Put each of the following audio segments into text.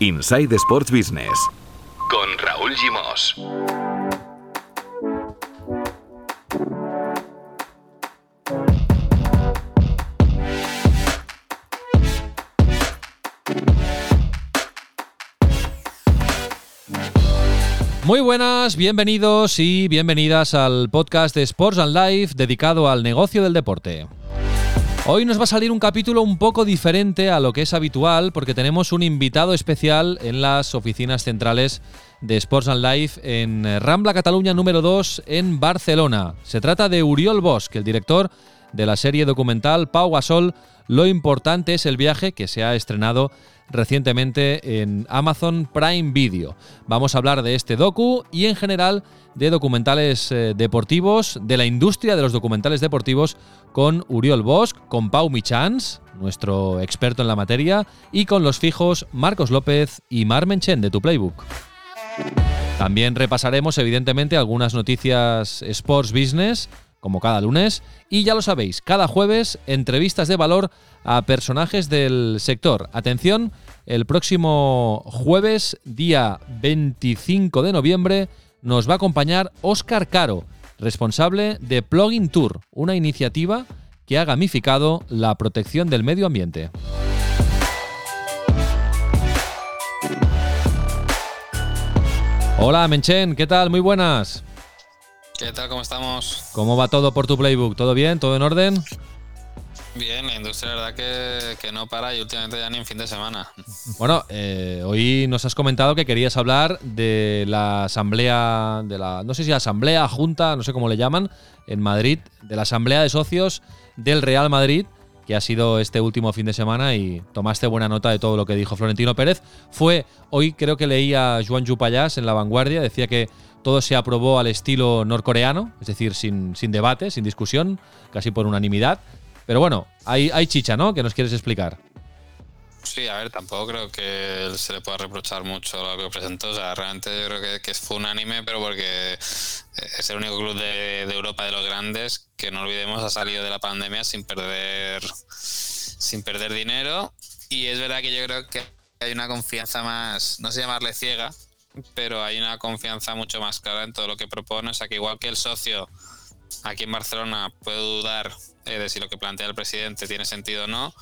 Inside Sports Business con Raúl Gimos. Muy buenas, bienvenidos y bienvenidas al podcast de Sports and Life dedicado al negocio del deporte. Hoy nos va a salir un capítulo un poco diferente a lo que es habitual porque tenemos un invitado especial en las oficinas centrales de Sports and Life en Rambla Cataluña número 2 en Barcelona. Se trata de Uriol Bosch, el director de la serie documental Pau Gasol. Lo importante es el viaje que se ha estrenado recientemente en Amazon Prime Video. Vamos a hablar de este docu y en general de documentales eh, deportivos, de la industria de los documentales deportivos con Uriol Bosch, con Pau Michans, nuestro experto en la materia, y con los fijos Marcos López y Mar Menchen de Tu Playbook. También repasaremos evidentemente algunas noticias Sports Business, como cada lunes, y ya lo sabéis, cada jueves entrevistas de valor a personajes del sector. Atención, el próximo jueves, día 25 de noviembre, nos va a acompañar Óscar Caro, responsable de Plugin Tour, una iniciativa que ha gamificado la protección del medio ambiente. Hola Menchen, ¿qué tal? Muy buenas. ¿Qué tal? ¿Cómo estamos? ¿Cómo va todo por tu playbook? ¿Todo bien? ¿Todo en orden? Bien, la industria, la verdad que, no para y últimamente ya ni en fin de semana. Bueno, eh, hoy nos has comentado que querías hablar de la asamblea, de la, no sé si asamblea, junta, no sé cómo le llaman, en Madrid, de la asamblea de socios del Real Madrid, que ha sido este último fin de semana y tomaste buena nota de todo lo que dijo Florentino Pérez. Fue, hoy creo que leía Juan Jupayás en La Vanguardia, decía que todo se aprobó al estilo norcoreano, es decir, sin, sin debate, sin discusión, casi por unanimidad. Pero bueno, hay, chicha, ¿no? Que nos quieres explicar. Sí, a ver, tampoco creo que se le pueda reprochar mucho lo que presentó. O sea, realmente yo creo que, que fue unánime, pero porque es el único club de, Europa de los grandes que no olvidemos ha salido de la pandemia sin perder sin perder dinero. Y es verdad que yo creo que hay una confianza más, no sé llamarle ciega, pero hay una confianza mucho más clara en todo lo que propone. O sea, que igual que el socio aquí en Barcelona puede dudar eh, de si lo que plantea el presidente tiene sentido o no,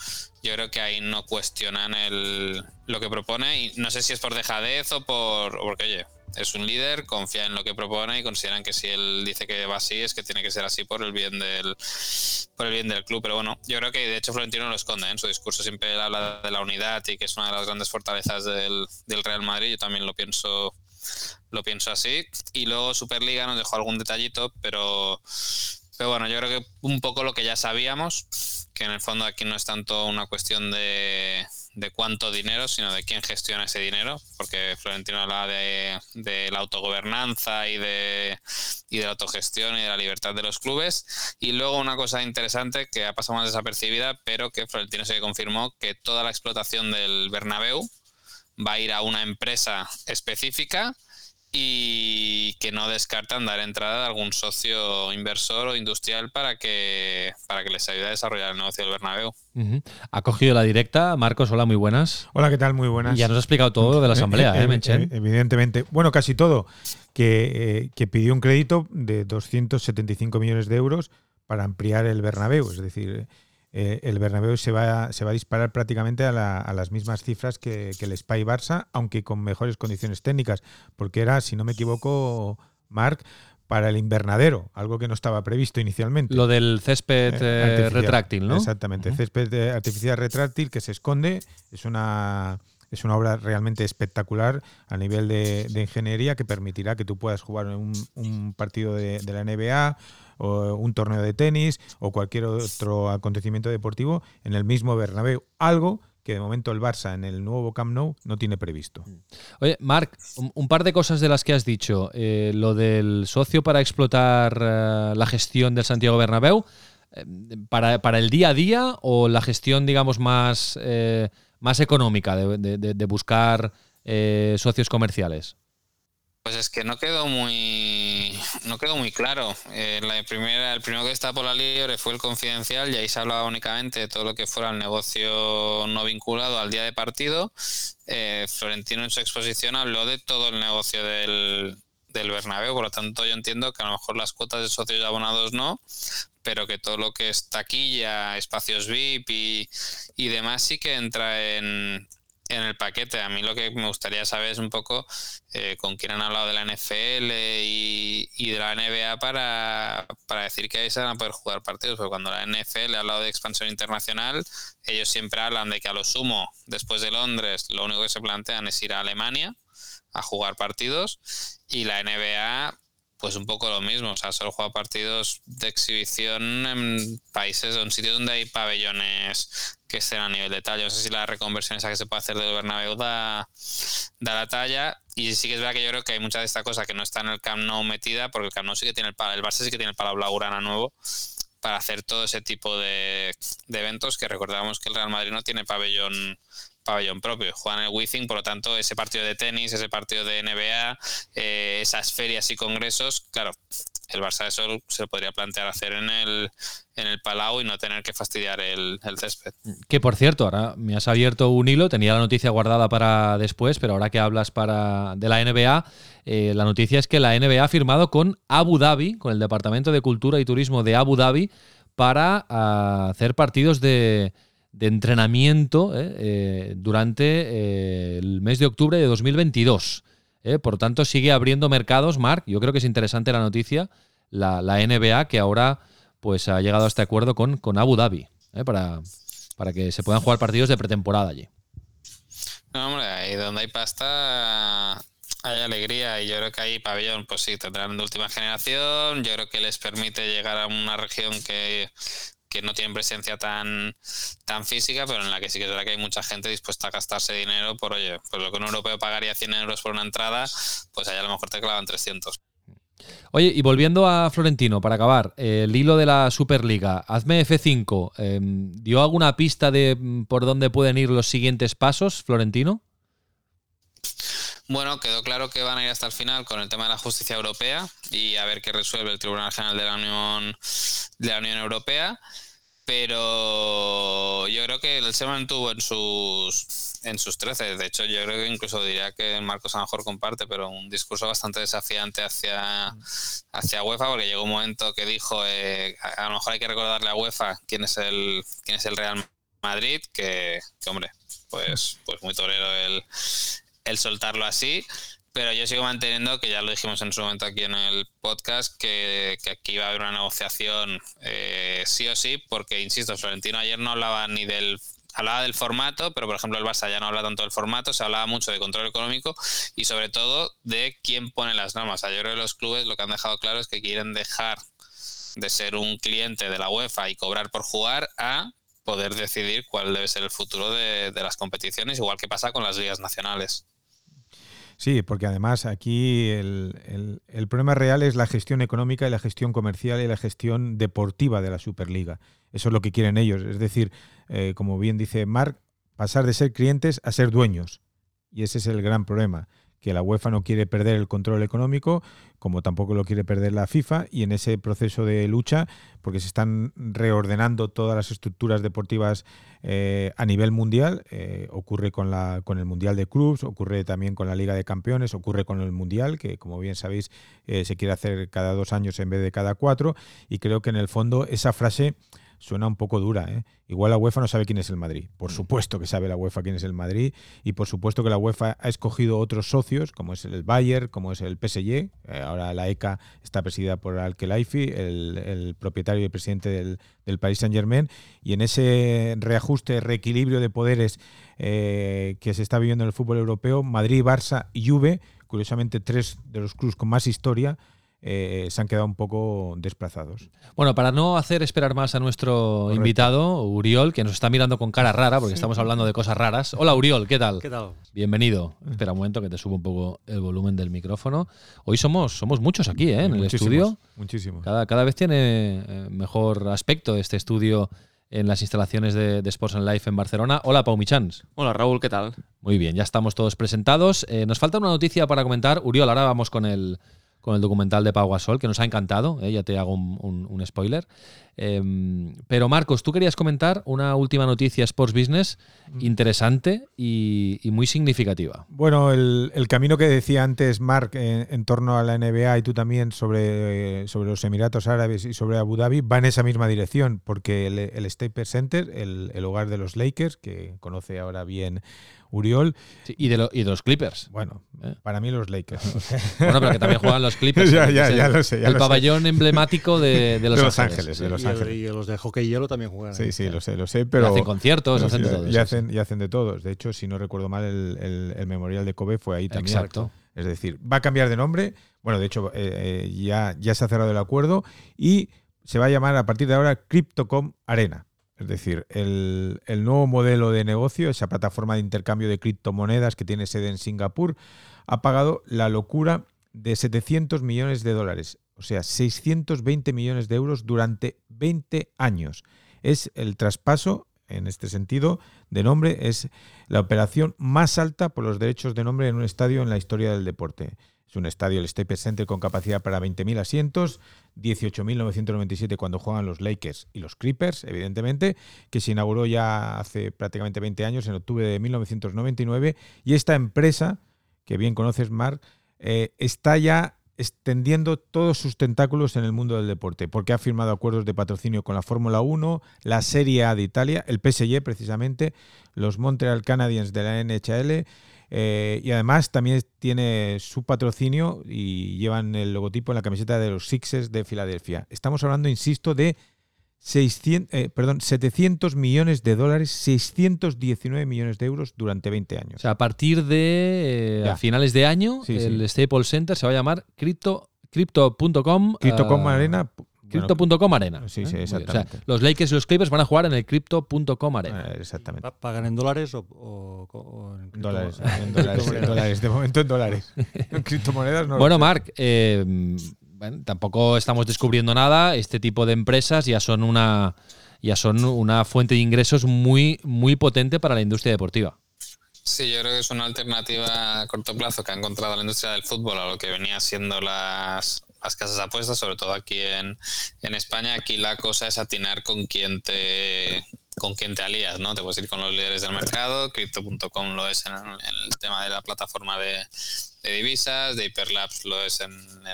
yo creo que ahí no cuestionan el, lo que propone y no sé si es por dejadez o por porque oye es un líder confía en lo que propone y consideran que si él dice que va así es que tiene que ser así por el bien del por el bien del club. Pero bueno yo creo que de hecho Florentino lo esconde en su discurso. Siempre habla de la unidad y que es una de las grandes fortalezas del, del Real Madrid. Yo también lo pienso lo pienso así y luego Superliga nos dejó algún detallito pero pero bueno, yo creo que un poco lo que ya sabíamos, que en el fondo aquí no es tanto una cuestión de, cuánto dinero, sino de quién gestiona ese dinero, porque Florentino habla de, de, la autogobernanza y de, y de la autogestión y de la libertad de los clubes. Y luego una cosa interesante que ha pasado más desapercibida, pero que Florentino se confirmó que toda la explotación del Bernabéu va a ir a una empresa específica y que no descartan dar entrada a algún socio inversor o industrial para que, para que les ayude a desarrollar el negocio del Bernabéu. Ha cogido la directa. Marcos, hola, muy buenas. Hola, ¿qué tal? Muy buenas. ya nos ha explicado todo de la asamblea, ¿eh, ¿eh, Evidentemente. Bueno, casi todo. Que, eh, que pidió un crédito de 275 millones de euros para ampliar el Bernabéu. Es decir, eh, el Bernabéu se va, se va a disparar prácticamente a, las mismas cifras que, el Spy Barça, aunque con mejores condiciones técnicas, porque era, si no me equivoco, Marc, para el invernadero, algo que no estaba previsto inicialmente. Lo del césped eh, eh, retráctil, ¿no? Exactamente, césped artificial retráctil que se esconde, es una es una obra realmente espectacular a nivel de, ingeniería que permitirá que tú puedas jugar un, un partido de, de, la NBA un torneo de tenis o cualquier otro acontecimiento deportivo en el mismo Bernabéu. Algo que de momento el Barça en el nuevo Camp Nou no tiene previsto. Oye, Marc, un, par de cosas de las que has dicho. Eh, lo del socio para explotar eh, la gestión del Santiago Bernabéu, eh, para, para, el día a día o la gestión, digamos, más, más económica de buscar socios comerciales? Pues es que no quedó muy no quedó muy claro. Eh, la primera, el primero que está por la libre fue el confidencial y ahí se hablaba únicamente de todo lo que fuera el negocio no vinculado al día de partido. Eh, Florentino en su exposición habló de todo el negocio del, del Bernabéu, por lo tanto yo entiendo que a lo mejor las cuotas de socios y abonados no, pero que todo lo que es taquilla, espacios VIP y, y demás sí que entra en, en el paquete. A mí lo que me gustaría saber es un poco eh, con quién han hablado de la NFL y, de la NBA para, decir que ahí se van a poder jugar partidos. Porque cuando la NFL ha hablado de expansión internacional, ellos siempre hablan de que a lo sumo, después de Londres, lo único que se plantean es ir a Alemania a jugar partidos y la NBA pues un poco lo mismo, o sea, solo juega partidos de exhibición en países en sitios donde hay pabellones que estén a nivel de talla. No sé si la reconversión esa que se puede hacer del Bernabéu da, da la talla. Y sí que es verdad que yo creo que hay mucha de esta cosa que no está en el Camp Nou metida, porque el Camp Nou sí que tiene el, el Barça sí que tiene el Palau Blaugrana nuevo para hacer todo ese tipo de, de eventos que recordamos que el Real Madrid no tiene pabellón pabellón propio, juegan el Wizzing, por lo tanto ese partido de tenis, ese partido de NBA, eh, esas ferias y congresos, claro, el Barça eso se podría plantear hacer en el, en el Palau y no tener que fastidiar el, césped. Que por cierto, ahora me has abierto un hilo, tenía la noticia guardada para después, pero ahora que hablas para de la NBA, eh, la noticia es que la NBA ha firmado con Abu Dhabi, con el Departamento de Cultura y Turismo de Abu Dhabi, para ah, hacer partidos de de entrenamiento eh, eh, durante eh, el mes de octubre de 2022. Por tanto, sigue abriendo mercados, Mark. Yo creo que es interesante la noticia, la, NBA, que ahora pues, ha llegado a este acuerdo con, con Abu Dhabi, para, para que se puedan jugar partidos de pretemporada allí. No, hombre, ahí donde hay pasta hay alegría y yo creo que ahí pabellón, pues sí, tendrán de última generación. Yo creo que les permite llegar a una región que que no tienen presencia tan, tan física, pero en la que sí que es verdad que hay mucha gente dispuesta a gastarse dinero por, oye, pues lo que un europeo pagaría 100 euros por una entrada, pues allá a lo mejor te clavan 300. Oye, y volviendo a Florentino, para acabar, el hilo de la Superliga, hazme F5, em, ¿dio alguna pista de mm, por dónde pueden ir los siguientes pasos, Florentino? Bueno, quedó claro que van a ir hasta el final con el tema de la justicia europea y a ver qué resuelve el Tribunal General de la Unión, de la Unión Europea. Pero yo creo que se mantuvo en sus en sus 13. De hecho, yo creo que incluso diría que Marcos a lo mejor comparte, pero un discurso bastante desafiante hacia, hacia UEFA, porque llegó un momento que dijo eh, a, lo mejor hay que recordarle a UEFA quién es el quién es el Real Madrid, que, que hombre, pues, pues muy torero el, el soltarlo así, pero yo sigo manteniendo, que ya lo dijimos en su momento aquí en el podcast, que, aquí va a haber una negociación eh, sí o sí, porque, insisto, Florentino ayer no hablaba ni del hablaba del formato, pero por ejemplo el Barça ya no habla tanto del formato, se hablaba mucho de control económico y sobre todo de quién pone las normas. creo que los clubes lo que han dejado claro es que quieren dejar de ser un cliente de la UEFA y cobrar por jugar a poder decidir cuál debe ser el futuro de las competiciones, igual que pasa con las ligas nacionales. Sí, porque además aquí el, problema real es la gestión económica y la gestión comercial y la gestión deportiva de la Superliga. Eso es lo que quieren ellos. Es decir, eh, como bien dice Marc, pasar de ser clientes a ser dueños. Y ese es el gran problema que la UEFA no quiere perder el control económico, como tampoco lo quiere perder la FIFA, y en ese proceso de lucha, porque se están reordenando todas las estructuras deportivas eh, a nivel mundial, eh, ocurre con, la, con el Mundial de Clubs, ocurre también con la Liga de Campeones, ocurre con el Mundial, que como bien sabéis eh, se quiere hacer cada dos años en vez de cada cuatro, y creo que en el fondo esa frase suena un poco dura. ¿eh? Igual la UEFA no sabe quién es el Madrid. Por mm. supuesto que sabe la UEFA quién es el Madrid y por supuesto que la UEFA ha escogido otros socios, como es el Bayern, como es el PSG. Eh, ahora la ECA está presidida por Al-Khelaifi, el, propietario y presidente del, del Paris Saint-Germain. Y en ese reajuste, reequilibrio de poderes eh, que se está viviendo en el fútbol europeo, Madrid, Barça y Juve, curiosamente tres de los clubes con más historia, eh, se han quedado un poco desplazados. Bueno, para no hacer esperar más a nuestro invitado, Uriol, que nos está mirando con cara rara, porque estamos hablando de cosas raras. Hola, Uriol, ¿qué tal? ¿Qué tal? Bienvenido. Espera un momento que te subo un poco el volumen del micrófono. Hoy somos, somos muchos aquí, ¿eh? En el estudio. Muchísimo. Cada, cada vez tiene eh, mejor aspecto este estudio en las instalaciones de, Sports and Life en Barcelona. Hola, Pau Michans. Hola, Raúl, ¿qué tal? Muy bien, ya estamos todos presentados. Eh, nos falta una noticia para comentar. Uriol, ahora vamos con el, con el documental de Pau Gasol, que nos ha encantado, ¿eh? ya te hago un, spoiler. Em, pero Marcos, tú querías comentar una última noticia Sports Business mm. interesante y, muy significativa. Bueno, el, camino que decía antes Mark en, torno a la NBA y tú también sobre, sobre los Emiratos Árabes y sobre Abu Dhabi va en esa misma dirección, porque el, el Staples Center, el, el hogar de los Lakers, que conoce ahora bien Uriol. y, de los Clippers. Bueno, ¿Eh? para mí los Lakers. bueno, pero que también juegan los Clippers. ya, ya, ya lo sé. el pabellón emblemático de, los, Ángeles. de los Ángeles. Y, los de hockey hielo también juegan. Sí, sí, lo sé, lo sé. Pero, hacen conciertos, hacen de todo. Y hacen, y hacen de todos. De hecho, si no recuerdo mal, el, el, memorial de Kobe fue ahí también. Exacto. Es decir, va a cambiar de nombre. Bueno, de hecho, eh, eh, ya, ya se ha cerrado el acuerdo y se va a llamar a partir de ahora Cryptocom Arena. Es decir, el, nuevo modelo de negocio, esa plataforma de intercambio de criptomonedas que tiene sede en Singapur, ha pagado la locura de 700 millones de dólares, o sea, 620 millones de euros durante 20 años. Es el traspaso, en este sentido, de nombre, es la operación más alta por los derechos de nombre en un estadio en la historia del deporte. Es un estadio, el Staples Center, con capacidad para 20.000 asientos, 18.997 cuando juegan los Lakers y los Creepers, evidentemente, que se inauguró ya hace prácticamente 20 años, en octubre de 1999. Y esta empresa, que bien conoces, Mark, eh, está ya extendiendo todos sus tentáculos en el mundo del deporte, porque ha firmado acuerdos de patrocinio con la Fórmula 1, la Serie A de Italia, el PSG precisamente, los Montreal Canadiens de la NHL, eh, y además también tiene su patrocinio y llevan el logotipo en la camiseta de los Sixers de Filadelfia. Estamos hablando, insisto, de 600, eh, perdón, 700 millones de dólares, 619 millones de euros durante 20 años. O sea, a partir de eh, finales de año, el Staples Center se va a llamar Crypto, Crypto.com. Crypto.com Arena Crypto.com Arena. Sí, sí, ¿eh? exactamente. los Lakers y los Clippers van a jugar en el Crypto.com Arena. Eh, exactamente. ¿Pagan en dólares o, en dólares, en dólares, De momento en dólares. En criptomonedas no. Bueno, Marc, eh, tampoco estamos descubriendo nada. Este tipo de empresas ya son una ya son una fuente de ingresos muy, muy potente para la industria deportiva. Sí, yo creo que es una alternativa a corto plazo que ha encontrado la industria del fútbol a lo que venía siendo las, las casas de apuestas, sobre todo aquí en, en España. Aquí la cosa es atinar con quién te con quién te alías, ¿no? Te puedes ir con los líderes del mercado, Crypto.com lo es en, el tema de la plataforma de, divisas, de Hyperlapse lo es en,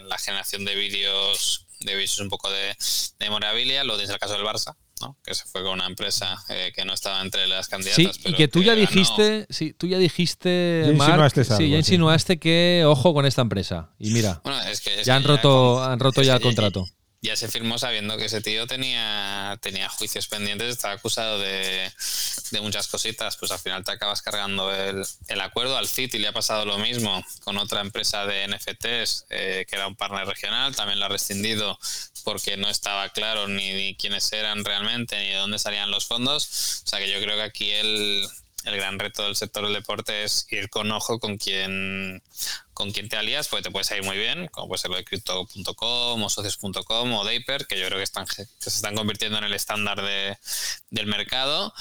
la generación de vídeos, de vídeos un poco de, de memorabilia, lo tienes el caso del Barça, que se fue con una empresa eh, que no estaba entre las candidatas. Sí, y que tú ya dijiste, sí, tú ya dijiste, ya insinuaste, sí, ya insinuaste que ojo con esta empresa. Y mira, ya han roto, han roto ya el contrato ya se firmó sabiendo que ese tío tenía, tenía juicios pendientes, estaba acusado de, muchas cositas, pues al final te acabas cargando el, acuerdo. Al City le ha pasado lo mismo con otra empresa de NFTs eh, que era un partner regional, también lo ha rescindido porque no estaba claro ni, quiénes eran realmente ni de dónde salían los fondos. O sea que yo creo que aquí el, el gran reto del sector del deporte es ir con ojo con quién, con quién te alías, porque te puede salir muy bien, como puede ser lo de crypto.com o socios.com o Daper, que yo creo que, están, que se están convirtiendo en el estándar de, del mercado,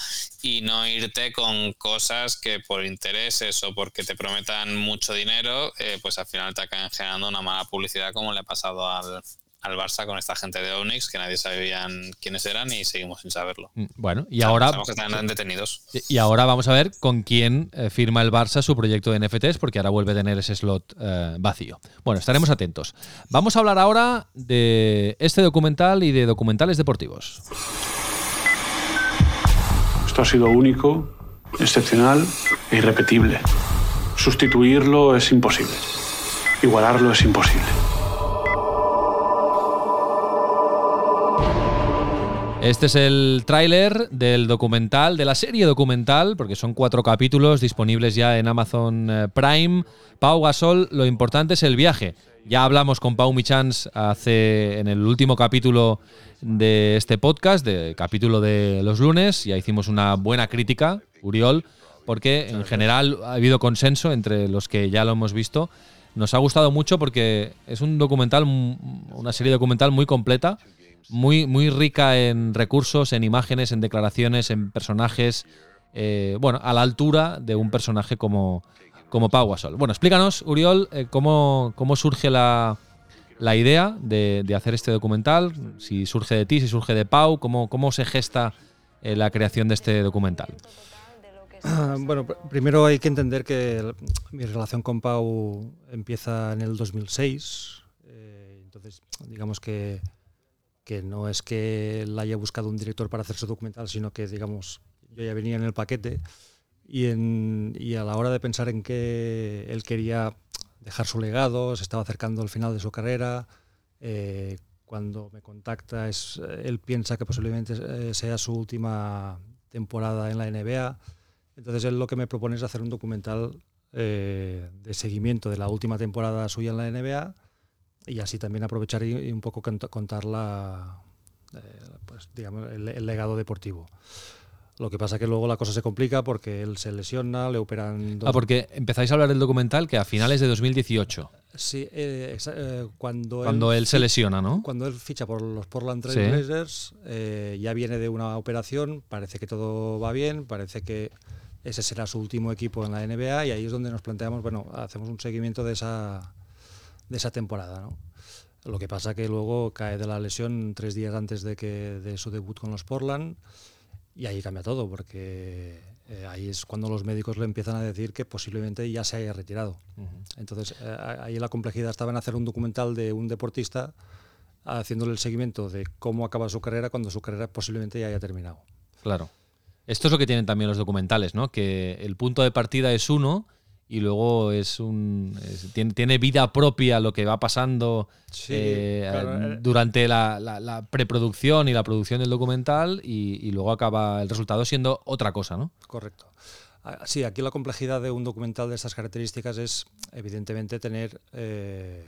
y no irte con cosas que por intereses o porque te prometan mucho dinero, eh, pues al final te acaban generando una mala publicidad como le ha pasado al, al Barça con esta gente de Onyx que nadie sabía quiénes eran y seguimos sin saberlo. Mm, bueno, y ahora. que están detenidos. Y ahora vamos a ver con quién eh, firma el Barça su proyecto de NFTs, porque ahora vuelve a tener ese slot eh, vacío. Bueno, estaremos atentos. Vamos a hablar ahora de este documental y de documentales deportivos. Esto ha sido único, excepcional e irrepetible. Sustituirlo es imposible. Igualarlo es imposible. Este es el tráiler del documental, de la serie documental, porque son cuatro capítulos disponibles ya en Amazon eh, Prime. Pau Gasol, lo importante es el viaje. Ya hablamos con Pau Michans hace en el último capítulo de este podcast, de capítulo de los lunes, ya hicimos una buena crítica, Uriol, porque en general ha habido consenso entre los que ya lo hemos visto. Nos ha gustado mucho porque es un documental, una serie documental muy completa muy, muy rica en recursos, en imágenes, en declaraciones, en personajes, eh, bueno, a la altura de un personaje como, como Pau Gasol. Bueno, explícanos, Uriol, eh, cómo, cómo surge la, la idea de, de hacer este documental, si surge de ti, si surge de Pau, cómo, cómo se gesta eh, la creación de este documental. Bueno, pr- primero hay que entender que mi relación con Pau empieza en el 2006. eh, entonces, digamos que, que no es que él haya buscado un director para hacer su documental, sino que, digamos, yo ya venía en el paquete y a la hora de pensar en que él quería dejar su legado, se estaba acercando al final de su carrera. eh, cuando me contacta, es, él piensa que posiblemente eh, sea su última temporada en la NBA. Entonces él lo que me propone es hacer un documental eh, de seguimiento de la última temporada suya en la NBA y así también aprovechar y, y un poco cont- contar la, eh, pues, digamos, el, el legado deportivo. Lo que pasa que luego la cosa se complica porque él se lesiona, le operan dos Ah, porque empezáis a hablar del documental que a finales de 2018, Sí, eh, eh, cuando, cuando él se lesiona, ¿no? Cuando él ficha por los Portland. Trail Blazers, ya viene de una operación, parece que todo va bien, parece que ese será su último equipo en la NBA y ahí es donde nos planteamos, bueno, hacemos un seguimiento de esa, de esa temporada, ¿no? Lo que pasa que luego cae de la lesión tres días antes de, que, de su debut con los Portland y ahí cambia todo, porque eh, ahí es cuando los médicos le empiezan a decir que posiblemente ya se haya retirado. Entonces, eh, ahí la complejidad estaba en hacer un documental de un deportista haciéndole el seguimiento de cómo acaba su carrera cuando su carrera posiblemente ya haya terminado. Claro. Esto es lo que tienen también los documentales, ¿no? Que el punto de partida es uno y luego es un es- tiene, tiene vida propia lo que va pasando Sí, eh, claro, eh. durante la, la- la preproducción y la producción del documental y, y luego acaba el resultado siendo otra cosa, ¿no? Correcto. Ah, Sí, aquí la complejidad de un documental de estas características es, evidentemente, tener eh,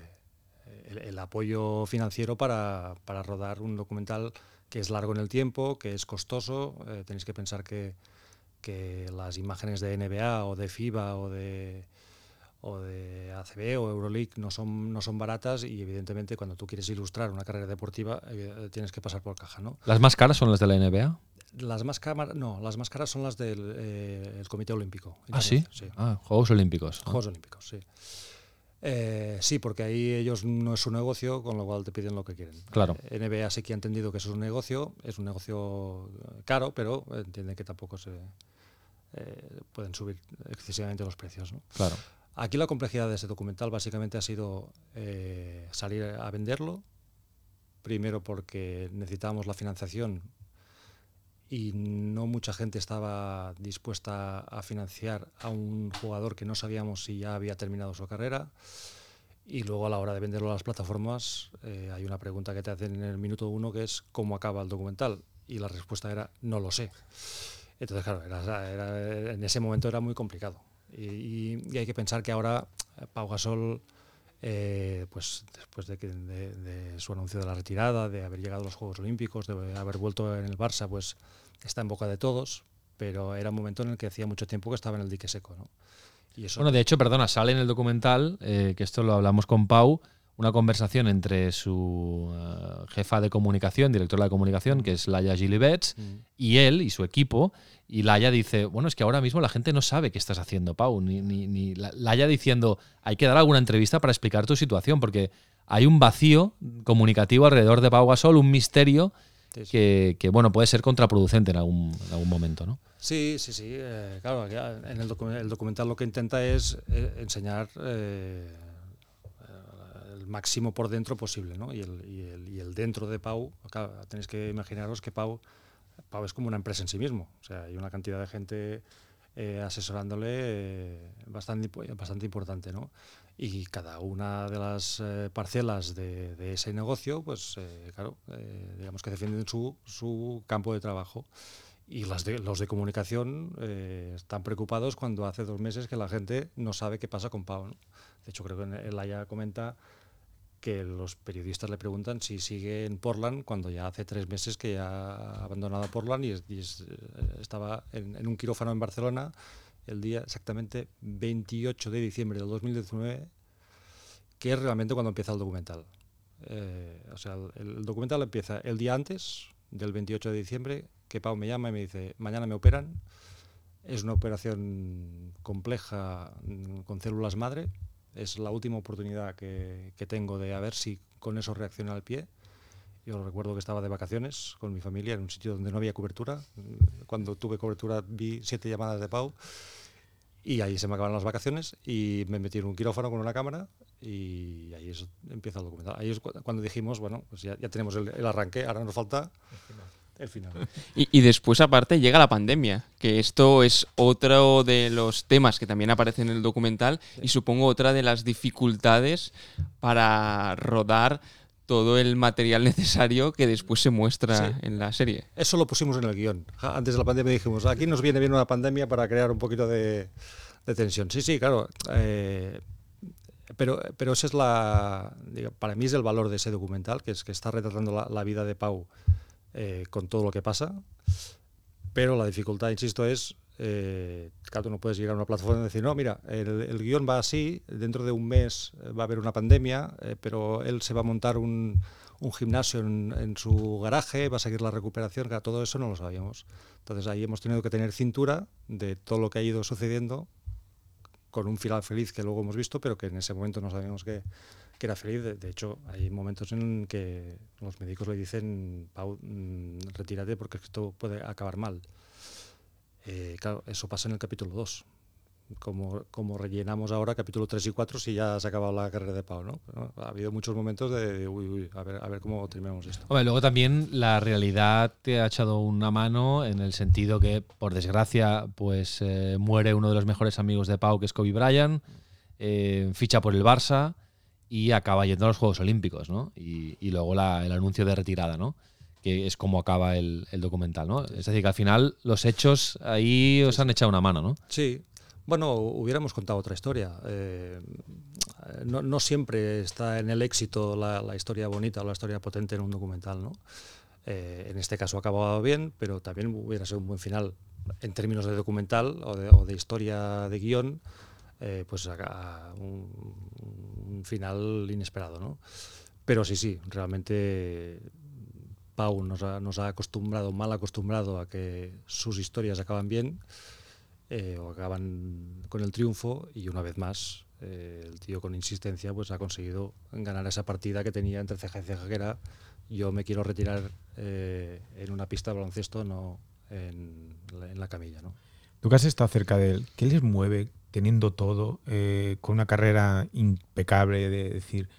el, el apoyo financiero para, para rodar un documental que es largo en el tiempo, que es costoso. Eh, tenéis que pensar que, que las imágenes de NBA o de FIBA o de, o de ACB o Euroleague no son, no son baratas y, evidentemente, cuando tú quieres ilustrar una carrera deportiva, eh, tienes que pasar por caja, ¿no? Las más caras son las de la NBA. Las más caras, no, las más caras son las del eh, el Comité Olímpico. Ah, sí. Sí, Ah, Juegos Olímpicos. Ah. Juegos Olímpicos, sí. Eh, sí, porque ahí ellos no es su negocio, con lo cual te piden lo que quieren. Claro. Eh, NBA sí que ha entendido que eso es un negocio, es un negocio eh, caro, pero entienden que tampoco se eh, pueden subir excesivamente los precios. ¿no? Claro. Aquí la complejidad de ese documental básicamente ha sido salir a venderlo, primero porque necesitábamos la financiación y no mucha gente estaba dispuesta a financiar a un jugador que no sabíamos si ya había terminado su carrera. Y luego a la hora de venderlo a las plataformas eh, hay una pregunta que te hacen en el minuto uno que es ¿cómo acaba el documental? Y la respuesta era no lo sé. Entonces, claro, era- en ese momento era muy complicado. Y hay que pensar que ahora eh, Pau Gasol, eh, pues después de, su anuncio de la retirada, de haber llegado a los Juegos Olímpicos, de haber vuelto en el Barça, pues está en boca de todos, pero era un momento en el que hacía mucho tiempo que estaba en el dique seco. ¿no? Y eso, Bueno, de hecho, perdona, sale en el documental, eh, que esto lo hablamos con Pau, una conversación entre su eh, jefa de comunicación, directora de comunicación, que es Laia Gilibets, Mm. y él y su equipo. Y Laia dice, bueno, es que ahora mismo la gente no sabe qué estás haciendo, Pau. Ni, ni, ni La- Laia diciendo, hay que dar alguna entrevista para explicar tu situación, porque hay un vacío comunicativo alrededor de Pau Gasol, un misterio Sí, sí. que, que, bueno, puede ser contraproducente en algún, en algún momento, ¿no? Sí, sí, sí. eh, claro, en el, docu- el documental lo que intenta es eh, enseñar eh, máximo por dentro posible, ¿no? Y el, y el- y el dentro de Pau, tenéis que imaginaros que Pau, Pau es como una empresa en sí mismo. O sea, hay una cantidad de gente eh, asesorándole eh, bastante, bastante importante, ¿no? Y cada una de las eh, parcelas de, de ese negocio, pues, eh, claro, eh, digamos que defienden su, su campo de trabajo. Y las de- los de comunicación eh, están preocupados cuando hace dos meses que la gente no sabe qué pasa con Pau. ¿no? De hecho, creo que el Aya comenta que los periodistas le preguntan si sigue en Portland cuando ya hace tres meses que ya ha abandonado Portland y, eh, estaba en, en un quirófano en Barcelona el día exactamente 28 de diciembre del 2019, que es realmente cuando empieza el documental. eh, o sea, el, el, documental empieza el día antes del 28 de diciembre, que Pau me llama y me dice, mañana me operan, es una operación compleja mm, con células madre, es la última oportunidad que, que tengo de a ver si con eso reacciona el pie. Yo recuerdo que estaba de vacaciones con mi familia en un sitio donde no había cobertura. Cuando tuve cobertura vi siete llamadas de Pau y ahí se me acabaron las vacaciones y me metí en un quirófano con una cámara y ahí es, empieza el documental. Ahí es cuando dijimos, bueno, pues ya, ya tenemos el, el, arranque, ahora nos falta el final. Y, y, después, aparte, llega la pandemia, que esto es otro de los temas que también aparece en el documental sí. y supongo otra de las dificultades para rodar todo el material necesario que después se muestra sí. en la serie. Eso lo pusimos en el guion. Antes de la pandemia dijimos, aquí nos viene bien una pandemia para crear un poquito de, de tensión. Sí, sí, claro. Eh, pero, pero ese es la, para mí es el valor de ese documental, que es que está retratando la, la vida de Pau eh, con todo lo que pasa. Pero la dificultad, insisto, es eh, claro, tú no puedes llegar a una plataforma y decir, no, mira, el, el, guion va así, dentro de un mes va a haber una pandemia, eh, pero él se va a montar un, un gimnasio en, en, su garaje, va a seguir la recuperación, claro, todo eso no lo sabíamos. Entonces ahí hemos tenido que tener cintura de todo lo que ha ido sucediendo con un final feliz que luego hemos visto, pero que en ese momento no sabíamos que, que era feliz. De, hecho, hay momentos en que los médicos le dicen, Pau, mmm, retírate porque esto puede acabar mal. Eh, claro, eso pasa en el capítulo 2. Como, como rellenamos ahora capítulo 3 y 4 si ya se ha acabado la carrera de Pau. ¿no? Ha habido muchos momentos de, uy, uy, a ver, a ver cómo terminamos esto. Hombre, luego también la realidad te ha echado una mano en el sentido que, por desgracia, pues eh, muere uno de los mejores amigos de Pau, que es Kobe Bryant, eh, ficha por el Barça y acaba yendo a los Juegos Olímpicos, ¿no? Y, luego la, el anuncio de retirada, ¿no? que es como acaba el, documental, ¿no? Es decir, que al final los hechos ahí os han echado una mano, ¿no? Sí. Bueno, hubiéramos contado otra historia. Eh, no, siempre está en el éxito la, historia bonita o la historia potente en un documental, ¿no? Eh, en este caso ha acabado bien, pero también hubiera sido un buen final en términos de documental o de, o de historia de guion, eh, pues a, a un, un final inesperado, ¿no? Pero sí, sí, realmente Pau nos ha, nos ha, acostumbrado, mal acostumbrado a que sus historias acaban bien eh, o acaban con el triunfo y una vez más eh, el tío con insistencia pues ha conseguido ganar esa partida que tenía entre ceja y ceja que era yo me quiero retirar eh, en una pista de baloncesto, no en la, camilla. ¿no? Has estado cerca de él, ¿qué les mueve teniendo todo, eh, con una carrera impecable de decir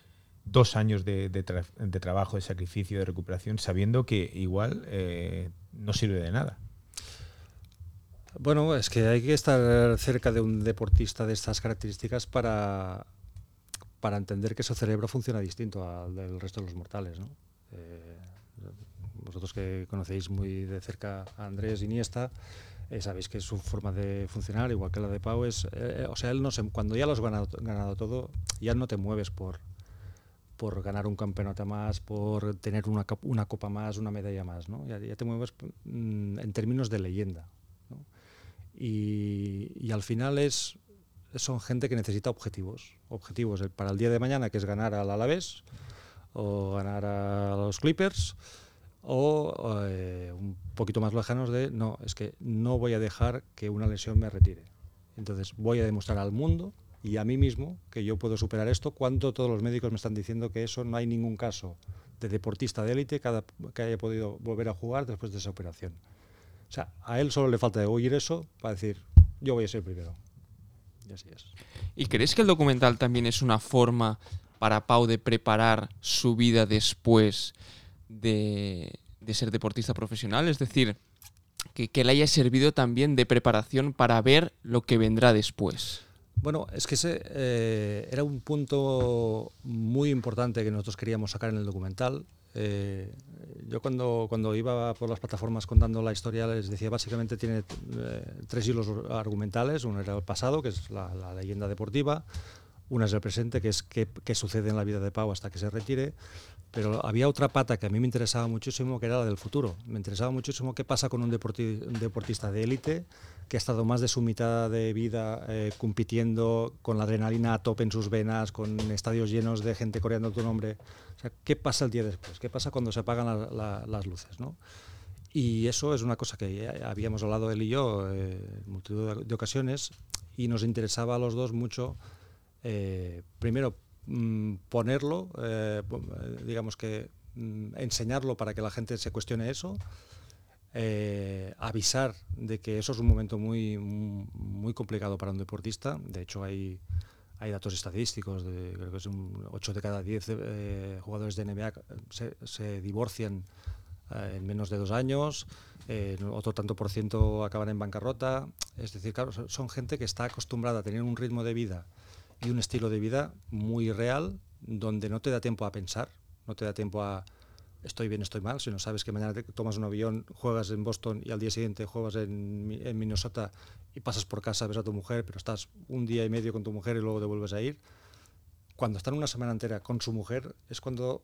dos años de, de, tra de, trabajo, de sacrificio, de recuperación, sabiendo que igual eh, no sirve de nada. Bueno, es que hay que estar cerca de un deportista de estas características para, para entender que su cerebro funciona distinto al del resto de los mortales. ¿no? Eh, vosotros que conocéis muy de cerca a Andrés Iniesta, eh, sabéis que su forma de funcionar, igual que la de Pau, es. Eh, o sea, él no se, cuando ya lo has ganado, todo, ya no te mueves por, por ganar un campeonato más, por tener una, una copa más, una medalla más, ¿no? Ya, te mueves mm, en términos de leyenda. Y, y, al final es, son gente que necesita objetivos, objetivos para el día de mañana, que es ganar al Alavés o ganar a los Clippers, o eh, un poquito más lejanos de, no, es que no voy a dejar que una lesión me retire. Entonces voy a demostrar al mundo y a mí mismo que yo puedo superar esto cuando todos los médicos me están diciendo que eso no hay ningún caso de deportista de élite que haya podido volver a jugar después de esa operación. O sea, a él solo le falta oír eso para decir, yo voy a ser primero. Y así es. ¿Y crees que el documental también es una forma para Pau de preparar su vida después de, ser deportista profesional? Es decir, que, que le haya servido también de preparación para ver lo que vendrá después. Bueno, es que ese eh, era un punto muy importante que nosotros queríamos sacar en el documental. Eh, yo cuando, cuando iba por las plataformas contando la historia les decía básicamente tiene eh, tres hilos argumentales. Uno era el pasado, que es la, la leyenda deportiva. Una es el presente, que es qué, qué, sucede en la vida de Pau hasta que se retire. Pero había otra pata que a mí me interesaba muchísimo, que era la del futuro. Me interesaba muchísimo qué pasa con un, deportista de élite que ha estado más de su mitad de vida eh, compitiendo con la adrenalina a tope en sus venas, con estadios llenos de gente coreando tu nombre. O sea, ¿qué pasa el día después? ¿Qué pasa cuando se apagan las luces? ¿no? Y eso es una cosa que habíamos hablado él y yo eh, en multitud de ocasiones y nos interesaba a los dos mucho, eh, primero, mm, ponerlo, eh, digamos que mm, enseñarlo para que la gente se cuestione eso, avisar de que eso es un momento muy, muy complicado para un deportista. De hecho, hay, hay datos estadísticos, de, creo que es un 8 de cada 10 jugadores de NBA se, divorcian eh, en menos de dos años, eh, otro tanto por ciento acaban en bancarrota. Es decir, claro, son gente que está acostumbrada a tener un ritmo de vida y un estilo de vida muy real, donde no te da tiempo a pensar, no te da tiempo a estoy bien, estoy mal, si no sabes que mañana te tomas un avión, juegas en Boston y al día siguiente juegas en, en Minnesota y pasas por casa, ves a tu mujer, pero estás un día y medio con tu mujer y luego te vuelves a ir. Cuando están una semana entera con su mujer es cuando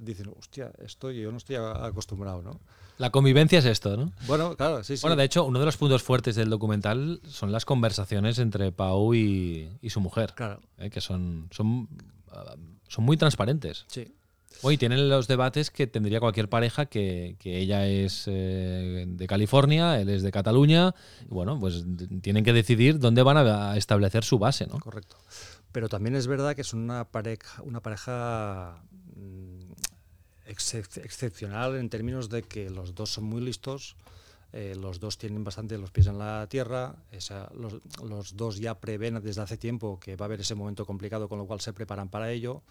dicen, hostia, esto yo no estoy acostumbrado, ¿no? La convivencia es esto, ¿no? Bueno, claro, sí, sí. Bueno, de hecho, uno de los puntos fuertes del documental son las conversaciones entre Pau y, su mujer. Claro. ¿eh? Que son, son, ah, son muy transparentes. Sí. Hoy tienen los debates que tendría cualquier pareja que, que ella es eh, de California, él es de Cataluña. Y bueno, pues tienen que decidir dónde van a establecer su base, ¿no? Correcto. Pero también es verdad que es una pareja, una pareja excepcional en términos de que los dos son muy listos, eh, los dos tienen bastante los pies en la tierra, los, dos ya prevén desde hace tiempo que va a haber ese momento complicado, con lo cual se preparan para ello.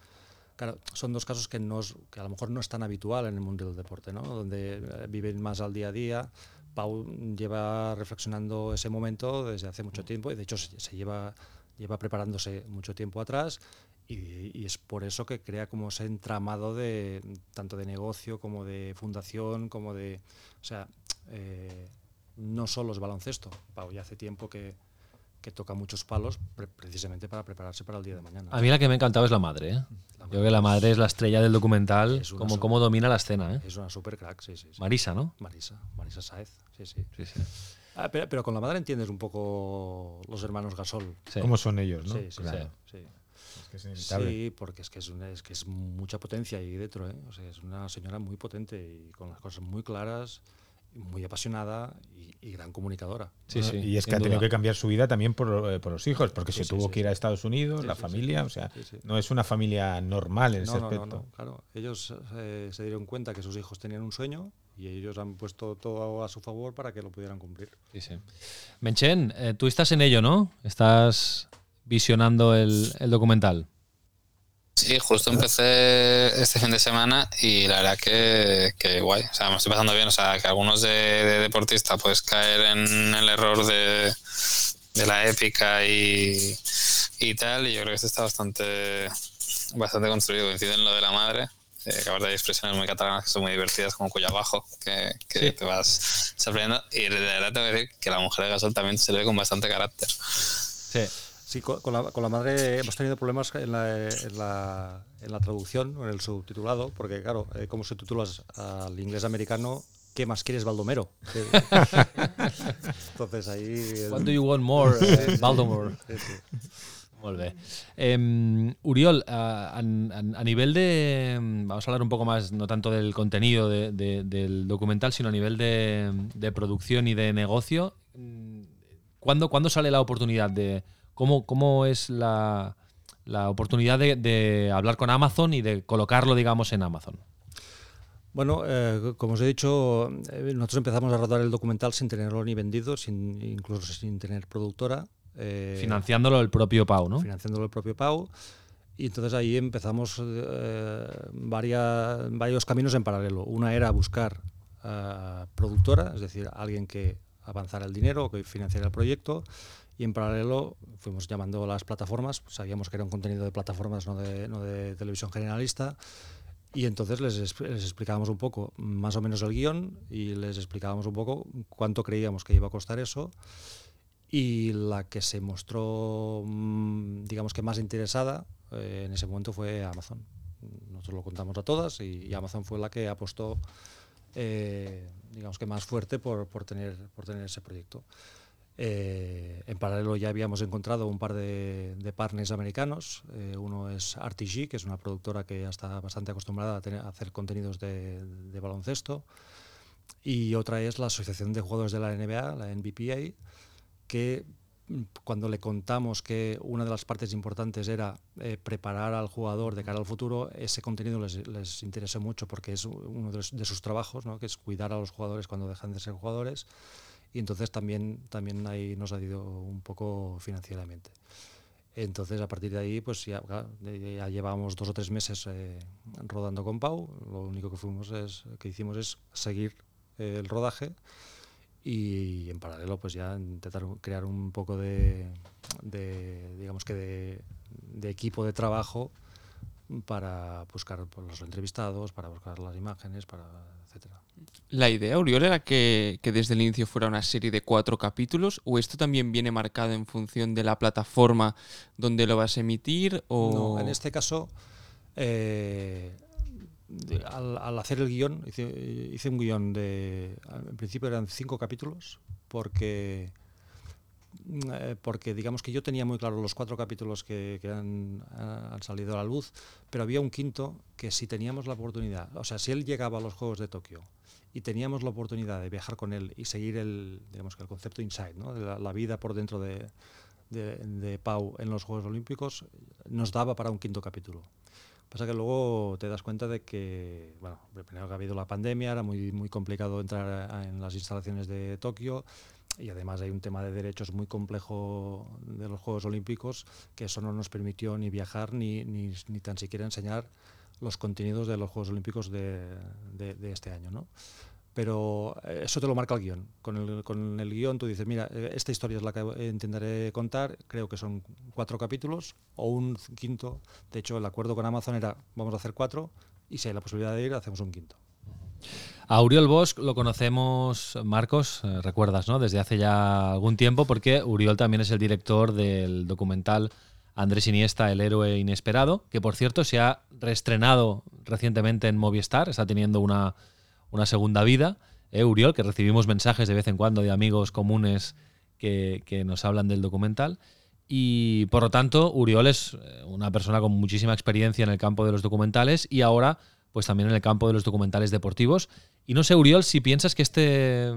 Claro, son dos casos que, no que a lo mejor no es tan habitual en el mundo del deporte, ¿no? donde eh, viven más al día a día. Pau lleva reflexionando ese momento desde hace mucho tiempo y de hecho se, se lleva, lleva preparándose mucho tiempo atrás y, es por eso que crea como ese entramado de tanto de negocio como de fundación, como de... O sea, eh, no solo es baloncesto. Pau ya hace tiempo que, que toca muchos palos precisamente para prepararse para el día de mañana. A mí la que me ha encantado es la madre. ¿eh? Yo creo que la madre es la estrella del documental, como cómo domina la escena. ¿eh? Es una super crack, sí, sí, Marisa, ¿no? Marisa, Marisa Saez, sí, sí. sí, sí. Ah, pero, pero, con la madre entiendes un poco los hermanos Gasol. ¿Cómo son ellos, no? Sí, sí, sí. Sí, porque es que es, es que es mucha potencia ahí dentro. ¿eh? O sea, es una señora muy potente y con las cosas muy claras, muy apasionada y, gran comunicadora. Sí, sí, y es que ha tenido que cambiar su vida también por, eh, por los hijos, porque se tuvo que ir a Estados Unidos, la familia, o sea, no es una familia normal en ese aspecto. No, claro. Ellos eh, se dieron cuenta que sus hijos tenían un sueño y ellos han puesto todo a su favor para que lo pudieran cumplir. Sí, sí. Menchen, tú estás en ello, ¿no? Estás visionando el, documental? Sí, justo empecé este fin de semana y la verdad que, que guay. O sea, me estoy pasando bien. O sea, que algunos de, deportistas puedes caer en el error de, de la épica y, y, tal. Y yo creo que este está bastante, bastante construido. Coincide en lo de la madre. Eh, que hay expresiones muy catalanas que son muy divertidas, como cuello abajo, que, que te vas sorprendiendo. Y de verdad tengo que decir que la mujer de Gasol también se le ve con bastante carácter. Sí. Sí, con la, con la, madre hemos tenido problemas en la, en la, en la traducción, en el subtitulado, porque claro, eh, como subtitulas al inglés americano, ¿qué más quieres, Baldomero? Entonces ahí... What do you want more, eh, Baldomero? Sí, sí. Em, Uriol, a, a, a, nivel de. Vamos a hablar un poco más, no tanto del contenido de, de, del documental, sino a nivel de, de producción y de negocio. ¿Cuándo, ¿Cuándo, sale la oportunidad de, ¿Cómo, cómo es la, la oportunidad de, de, hablar con Amazon y de colocarlo, digamos, en Amazon? Bueno, eh, como os he dicho, eh, nosotros empezamos a rodar el documental sin tenerlo ni vendido, sin, incluso sin tener productora. Eh, Financiándolo el propio Pau, ¿no? Financiándolo el propio Pau. Y entonces ahí empezamos eh, varios caminos en paralelo. Una era buscar productora, es decir, alguien que avanzara el dinero, que financiara el proyecto y en paralelo fuimos llamando a las plataformas, sabíamos que era un contenido de plataformas, no de, no de televisión generalista, y entonces les, les, explicábamos un poco más o menos el guion y les explicábamos un poco cuánto creíamos que iba a costar eso. Y la que se mostró, mm, digamos que más interesada eh, en ese momento fue Amazon. Nosotros lo contamos a todas y, Amazon fue la que apostó, eh, digamos que más fuerte por, por, tener, por tener ese proyecto. Eh, en paralelo ya habíamos encontrado un par de, partners americanos. Eh, uno es RTG, que es una productora que ya está bastante acostumbrada a, hacer contenidos de, baloncesto. Y otra es la Asociación de Jugadores de la NBA, la NBPA, que mm, cuando le contamos que una de las partes importantes era eh, preparar al jugador de cara al futuro, ese contenido les, interesó mucho porque es uno de, sus trabajos, que es cuidar a los jugadores cuando dejan de ser jugadores y entonces también, también ahí nos ha ido un poco financieramente. Entonces, a partir de ahí, pues ya, ya llevábamos dos o tres meses eh, rodando con Pau. Lo único que, fuimos es, que hicimos es seguir eh, el rodaje y en paralelo, pues ya intentar crear un poco de, digamos que de, equipo de trabajo para buscar pues, los entrevistados, para buscar las imágenes, para etcétera. ¿La idea, Uriol, era que, desde el inicio fuera una serie de cuatro capítulos? ¿O esto también viene marcado en función de la plataforma donde lo vas a emitir? O... No, en este caso, eh, al, hacer el guion, hice, un guion de. En principio eran cinco capítulos, porque. Eh, porque digamos que yo tenía muy claro los cuatro capítulos que, han, han, salido a la luz, pero había un quinto que si teníamos la oportunidad, o sea, si él llegaba a los Juegos de Tokio y teníamos la oportunidad de viajar con él y seguir el, digamos el concepto inside, ¿no? de la, vida por dentro de, de, Pau en los Juegos Olímpicos, nos daba para un quinto capítulo. Pasa que luego te das cuenta de que, bueno, primero que ha habido la pandemia, era muy, muy complicado entrar en las instalaciones de Tokio y además hay un tema de derechos muy complejo de los Juegos Olímpicos que eso no nos permitió ni viajar ni, ni, ni tan siquiera enseñar los contenidos de los Juegos Olímpicos de, de, este año. ¿no? Pero eh, eso te lo marca el guion. Con el, con el guion tú dices, mira, eh, esta historia es la que intentaré contar, creo que son cuatro capítulos o un quinto. De hecho, el acuerdo con Amazon era, vamos a hacer cuatro y si hay la posibilidad de ir, hacemos un quinto. A Uriol Bosch lo conocemos, Marcos, eh, recuerdas, ¿no? Desde hace ya algún tiempo, porque Uriol también es el director del documental Andrés Iniesta, el héroe inesperado, que por cierto se ha reestrenado recientemente en Movistar, está teniendo una, una segunda vida. ¿eh, Uriol, que recibimos mensajes de vez en cuando de amigos comunes que, nos hablan del documental. Y por lo tanto, Uriol es eh, una persona con muchísima experiencia en el campo de los documentales y ahora, pues también en el campo de los documentales deportivos. Y no sé, Uriol, si piensas que este,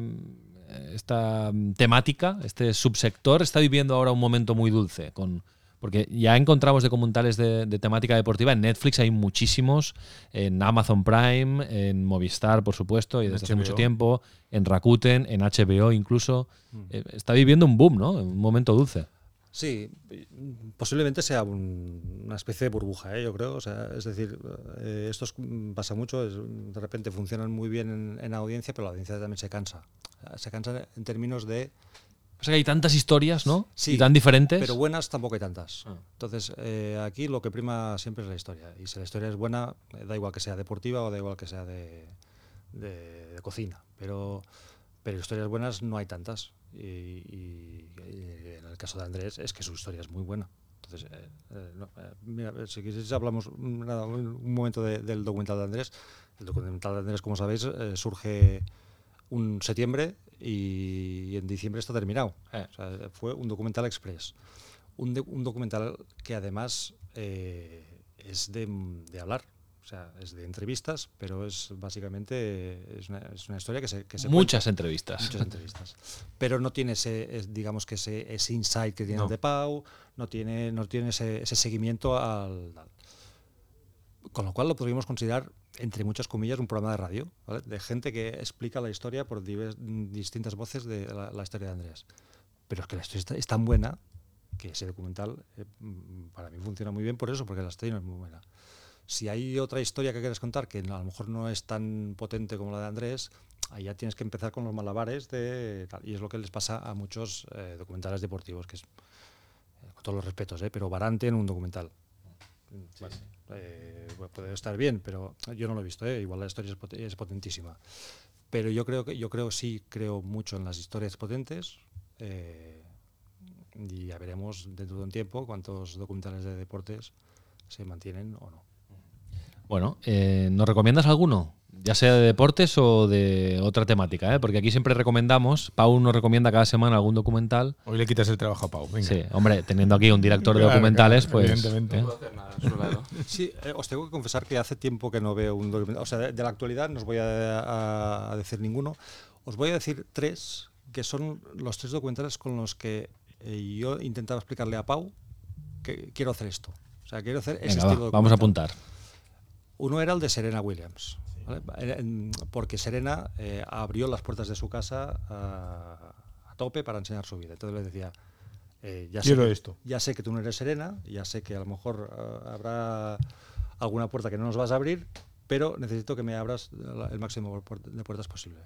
esta temática, este subsector, está viviendo ahora un momento muy dulce con, porque ya encontramos documentales de, de, temática deportiva. En Netflix hay muchísimos, en Amazon Prime, en Movistar, por supuesto, y desde hace mucho tiempo, en Rakuten, en HBO incluso. Mm. Eh, está viviendo un boom, ¿no? Un momento dulce. Sí, posiblemente sea una especie de burbuja, ¿eh? yo creo. O sea, es decir, eh, esto pasa mucho, de repente funcionan muy bien en, en, audiencia, pero la audiencia también se cansa. Se cansa en términos de Pasa que hay tantas historias, ¿no? Sí, y tan diferentes. Pero buenas tampoco hay tantas. Ah. Entonces, eh, aquí lo que prima siempre es la historia. Y si la historia es buena, eh, da igual que sea deportiva o da igual que sea de, de, cocina. Pero, pero historias buenas no hay tantas. Y, en el caso de Andrés es que su historia es muy buena. Entonces, eh, mira, si quisierais hablamos un momento del documental de Andrés. El documental de Andrés, como sabéis, surge un septiembre y en diciembre está terminado. Eh. fue un documental express. Un, un documental que además eh, es de, de, hablar. O sea, es de entrevistas, pero es básicamente es una, es una historia que se, que se muchas entrevistas, muchas entrevistas, pero no tiene ese, digamos que ese, ese insight que tiene el de Pau, no tiene, no tiene ese, ese seguimiento al, con lo cual lo podríamos considerar entre muchas comillas, un programa de radio, de gente que explica la historia por distintas voces de la, historia de Andrés. Pero es que la historia es tan buena que ese documental eh, para mí funciona muy bien por eso, porque la historia no es muy buena. Si hay otra historia que quieres contar que a lo mejor no es tan potente como la de Andrés, ahí ya tienes que empezar con los malabares de y es lo que les pasa a muchos eh, documentales deportivos, que eh, con todos los respetos, pero Barante en un documental. Eh, puede estar bien, pero yo no lo he visto, ¿eh? igual la historia es, potentísima. Pero yo creo que yo creo sí creo mucho en las historias potentes eh, y ya veremos dentro de un tiempo cuántos documentales de deportes se mantienen o no. Bueno, eh, ¿nos recomiendas alguno? Ya sea de deportes o de otra temática, ¿eh? porque aquí siempre recomendamos, Pau nos recomienda cada semana algún documental. Hoy le quitas el trabajo a Pau. Venga. Sí, hombre, teniendo aquí un director de documentales, claro, pues... evidentemente. ¿eh? No puedo hacer nada, solo lado. Sí, eh, os tengo que confesar que hace tiempo que no veo un documental. O sea, de, de la actualidad no os voy a, a- a decir ninguno. Os voy a decir tres, que son los tres documentales con los que eh, yo intentaba explicarle a Pau que quiero hacer esto. O sea, quiero hacer ese va, estilo de vamos a apuntar. Uno era el de Serena Williams, en- porque Serena eh, abrió las puertas de su casa a, a tope para enseñar su vida. Entonces le decía, eh, ya, sé Quiero que, esto. ya sé que tú no eres Serena, ya sé que a lo mejor eh, habrá alguna puerta que no nos vas a abrir, pero necesito que me abras el máximo de puer- de puertas posible.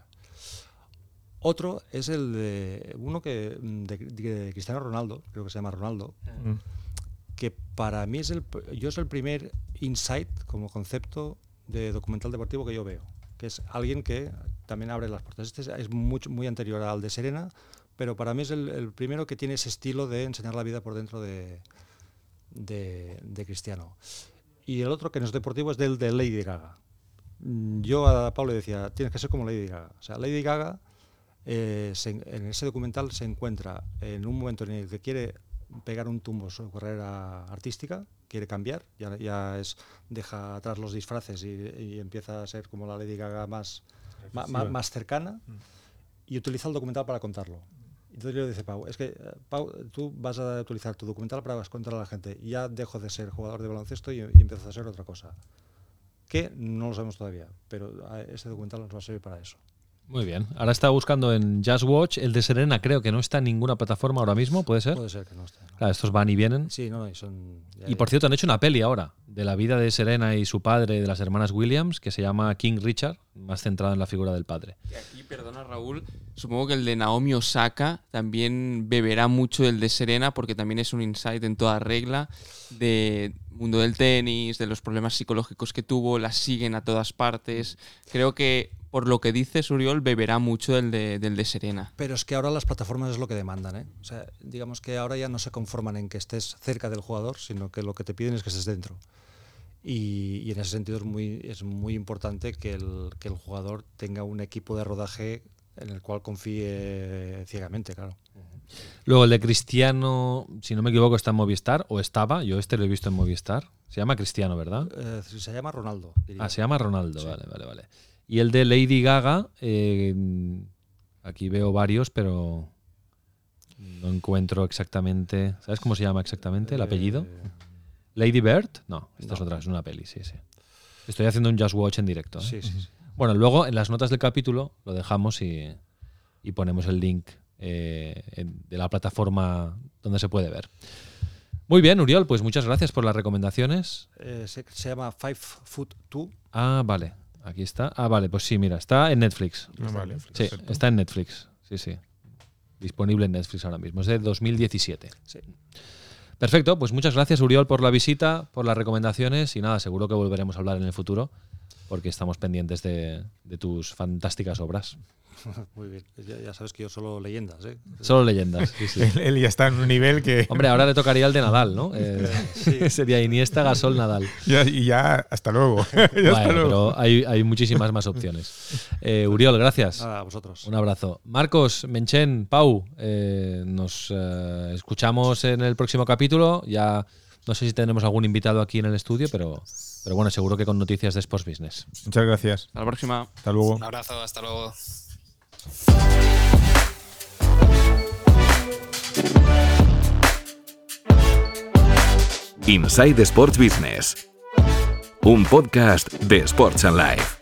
Otro es el de uno que de, de Cristiano Ronaldo, creo que se llama Ronaldo, Mm. que para mí es el, yo es el primer insight como concepto de documental deportivo que yo veo, que es alguien que también abre las puertas. Este es, mucho, muy anterior al de Serena, pero para mí es el, primero que tiene ese estilo de enseñar la vida por dentro de, de, Cristiano. Y el otro que no es deportivo es del de Lady Gaga. Mm, Yo a Pablo decía, tienes que ser como Lady Gaga. O sea, Lady Gaga eh, en ese documental se encuentra en un momento en el que quiere pegar un tumbo su carrera artística, quiere cambiar, ya, ya es deja atrás los disfraces y, y empieza a ser como la Lady Gaga más, ma- ma- más, cercana y utiliza el documental para contarlo. Entonces yo le dice Pau, es que eh, Pau, tú vas a utilizar tu documental para contar a la gente. Ya dejo de ser jugador de baloncesto y, y empiezo a ser otra cosa. Que no lo sabemos todavía, pero ese documental nos va a servir para eso. Muy bien. Ahora está buscando en Just Watch. El de Serena creo que no está en ninguna plataforma ahora mismo, ¿puede ser? Puede ser que no esté. ¿no? Claro, estos van y vienen. Sí, no, y son. ya- Y por cierto, han hecho una peli ahora de la vida de Serena y su padre, de las hermanas Williams, que se llama King Richard, más centrada en la figura del padre. Y aquí, perdona Raúl, supongo que el de Naomi Osaka también beberá mucho del de Serena porque también es un insight en toda regla de mundo del tenis, de los problemas psicológicos que tuvo, la siguen a todas partes. Creo que por lo que dices, Uriol, beberá mucho del de, del de Serena. Pero es que ahora las plataformas es lo que demandan, ¿eh? O sea, digamos que ahora ya no se conforman en que estés cerca del jugador, sino que lo que te piden es que estés dentro. Y, y en ese sentido es muy, es muy importante que el, que el jugador tenga un equipo de rodaje en el cual confíe ciegamente, claro. Luego el de Cristiano, si no me equivoco, está en Movistar, o estaba, yo este lo he visto en Movistar. Se llama Cristiano, ¿verdad? Eh, se llama Ronaldo. diría. Ah, se llama Ronaldo, vale, vale, vale. Y el de Lady Gaga, eh, aquí veo varios, pero no encuentro exactamente. ¿Sabes cómo se llama exactamente el apellido? Eh, Lady Bird? No, esta es otra, es una peli, sí, sí. Estoy haciendo un Just Watch en directo. ¿eh? sí, sí, sí. Bueno, luego en las notas del capítulo lo dejamos y, y ponemos el link en- de la plataforma donde se puede ver. Muy bien, Uriol, pues muchas gracias por las recomendaciones. Eh, se, se llama Five Foot Two. Ah, vale, aquí está. Ah, vale, pues sí, mira, está en Netflix. Ah, vale, Sí, perfecto. está en Netflix. Sí, sí. Disponible en Netflix ahora mismo. Es de 2017. Sí. Perfecto, pues muchas gracias Uriol por la visita, por las recomendaciones y nada, seguro que volveremos a hablar en el futuro porque estamos pendientes de, de tus fantásticas obras. Muy bien. Ya, ya sabes que yo solo leyendas, ¿eh? Solo leyendas. sí, sí. Él, él ya está en un nivel que. Hombre, ahora le tocaría el de Nadal, ¿no? Eh, Sí. Sería Iniesta, Gasol, Nadal. ya- y ya, hasta luego. Ya hasta Bueno, luego. pero hay, hay muchísimas más opciones. Eh, Uriol, gracias. Nada, a vosotros. Un abrazo. Marcos, Menchen, Pau, eh, nos eh, escuchamos en el próximo capítulo. Ya no sé si tendremos algún invitado aquí en el estudio, pero, pero bueno, seguro que con noticias de Sports Business. Muchas gracias. Hasta la próxima. Hasta luego. Un abrazo, hasta luego. Inside Sports Business. Un podcast de Sports and Life.